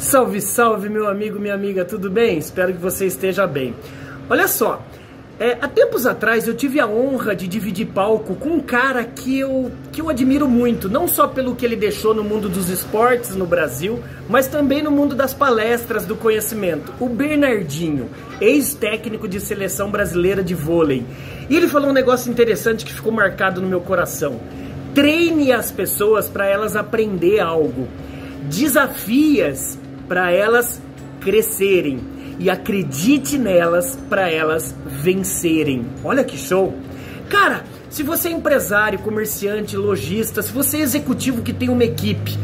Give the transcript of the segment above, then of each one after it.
Salve, salve, meu amigo, minha amiga, tudo bem? Espero que você esteja bem. Olha só, é, há tempos atrás eu tive a honra de dividir palco com um cara que eu, que eu admiro muito, não só pelo que ele deixou no mundo dos esportes no Brasil, mas também no mundo das palestras do conhecimento. O Bernardinho, ex-técnico de seleção brasileira de vôlei. E ele falou um negócio interessante que ficou marcado no meu coração. Treine as pessoas para elas aprender algo. Desafias para elas crescerem e acredite nelas para elas vencerem. Olha que show! Cara, se você é empresário, comerciante, lojista, se você é executivo que tem uma equipe,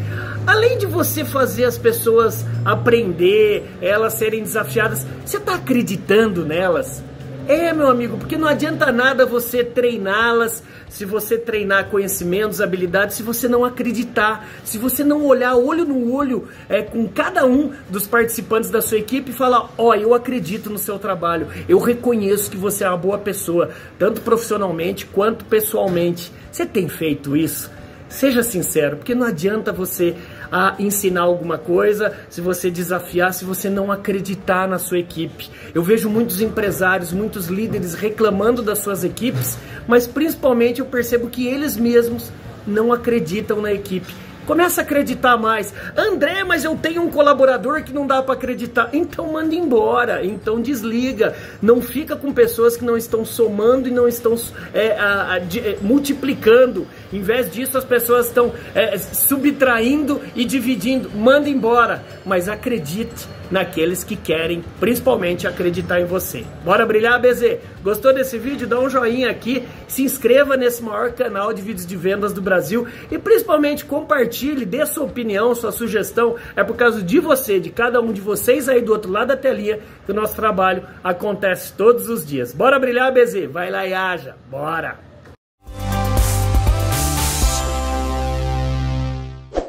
além de você fazer as pessoas aprender, elas serem desafiadas, você está acreditando nelas? É, meu amigo, porque não adianta nada você treiná-las, se você treinar conhecimentos, habilidades, se você não acreditar, se você não olhar olho no olho é, com cada um dos participantes da sua equipe e falar: Ó, oh, eu acredito no seu trabalho, eu reconheço que você é uma boa pessoa, tanto profissionalmente quanto pessoalmente. Você tem feito isso? Seja sincero, porque não adianta você a ensinar alguma coisa, se você desafiar, se você não acreditar na sua equipe. Eu vejo muitos empresários, muitos líderes reclamando das suas equipes, mas principalmente eu percebo que eles mesmos não acreditam na equipe. Começa a acreditar mais. André, mas eu tenho um colaborador que não dá para acreditar. Então manda embora. Então desliga. Não fica com pessoas que não estão somando e não estão é, a, a, de, é, multiplicando. Em vez disso, as pessoas estão é, subtraindo e dividindo. Manda embora. Mas acredite naqueles que querem, principalmente, acreditar em você. Bora brilhar, BZ? Gostou desse vídeo? Dá um joinha aqui, se inscreva nesse maior canal de vídeos de vendas do Brasil e principalmente compartilhe, dê sua opinião, sua sugestão. É por causa de você, de cada um de vocês aí do outro lado da telinha, que o nosso trabalho acontece todos os dias. Bora brilhar, BZ? Vai lá e haja. Bora!